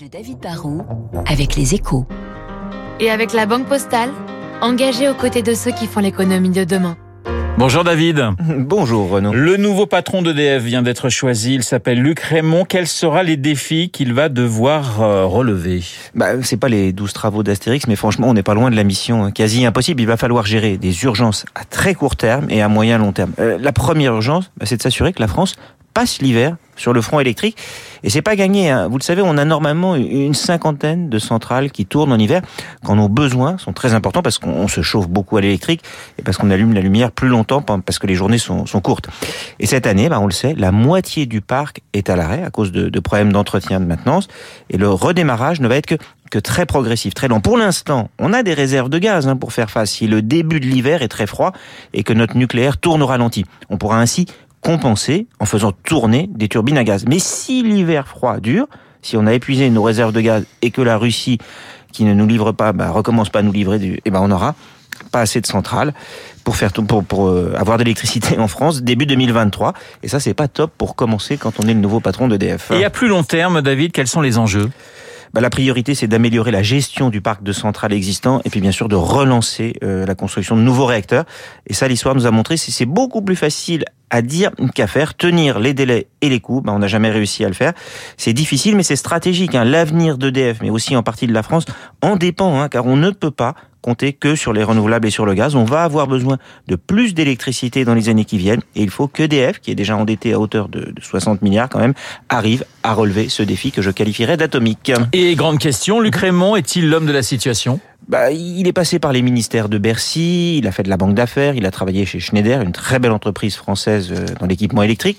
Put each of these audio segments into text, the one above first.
de David Barrault avec les échos. Et avec la Banque Postale, engagée aux côtés de ceux qui font l'économie de demain. Bonjour David. Bonjour Renaud. Le nouveau patron d'EDF vient d'être choisi. Il s'appelle Luc Raymond. Quels seront les défis qu'il va devoir euh, relever? Bah, C'est pas les 12 travaux d'Astérix, mais franchement, on n'est pas loin de la mission hein. quasi impossible. Il va falloir gérer des urgences à très court terme et à moyen long terme. Euh, la première urgence, bah, c'est de s'assurer que la France passe l'hiver sur le front électrique. Et c'est pas gagné. Hein. Vous le savez, on a normalement une cinquantaine de centrales qui tournent en hiver quand nos besoins sont très importants parce qu'on se chauffe beaucoup à l'électrique et parce qu'on allume la lumière plus longtemps parce que les journées sont, courtes. Et cette année, bah, on le sait, la moitié du parc est à l'arrêt à cause de, de problèmes d'entretien, de maintenance. Et le redémarrage ne va être que que très progressif, très lent. Pour l'instant, on a des réserves de gaz hein, pour faire face si le début de l'hiver est très froid et que notre nucléaire tourne au ralenti. On pourra ainsi compenser en faisant tourner des turbines à gaz. Mais si l'hiver froid dure, si on a épuisé nos réserves de gaz et que la Russie, qui ne nous livre pas, bah, recommence pas à nous livrer, du, eh ben on n'aura pas assez de centrales pour faire pour, pour euh, avoir de l'électricité en France début 2023 et ça c'est pas top pour commencer quand on est le nouveau patron d'EDF. Et à plus long terme David, quels sont les enjeux? Bah, la priorité, c'est d'améliorer la gestion du parc de centrales existant et puis bien sûr de relancer euh, la construction de nouveaux réacteurs. Et ça, l'histoire nous a montré, c'est beaucoup plus facile à dire qu'à faire, tenir les délais et les coûts. Ben, on n'a jamais réussi à le faire. C'est difficile, mais c'est stratégique. Hein. L'avenir d'EDF, mais aussi en partie de la France, en dépend, hein, car on ne peut pas que sur les renouvelables et sur le gaz. On va avoir besoin de plus d'électricité dans les années qui viennent, et il faut qu'EDF, qui est déjà endetté à hauteur de 60 milliards quand même, arrive à relever ce défi que je qualifierais d'atomique. Et grande question, Luc Raymond est-il l'homme de la situation? Bah, il est passé par les ministères de Bercy, il a fait de la banque d'affaires, il a travaillé chez Schneider, une très belle entreprise française euh, dans l'équipement électrique.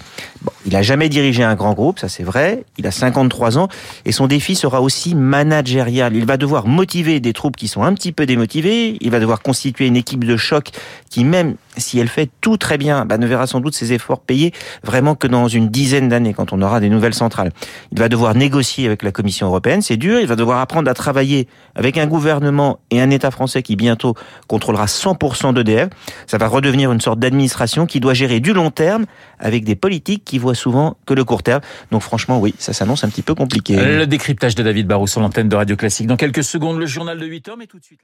Il a jamais dirigé un grand groupe, ça c'est vrai. Il a 53 ans et son défi sera aussi managérial. Il va devoir motiver des troupes qui sont un petit peu démotivées. Il va devoir constituer une équipe de choc qui, même si elle fait tout très bien, bah, ne verra sans doute ses efforts payés vraiment que dans une dizaine d'années quand on aura des nouvelles centrales. Il va devoir négocier avec la Commission européenne, c'est dur. Il va devoir apprendre à travailler avec un et un État français qui bientôt contrôlera 100% d'EDF. Ça va redevenir une sorte d'administration qui doit gérer du long terme avec des politiques qui voient souvent que le court terme. Donc franchement, oui, ça s'annonce un petit peu compliqué. Le décryptage de David Barrou sur l'antenne de Radio Classique. Dans quelques secondes, le journal de 8 heures, mais tout de suite...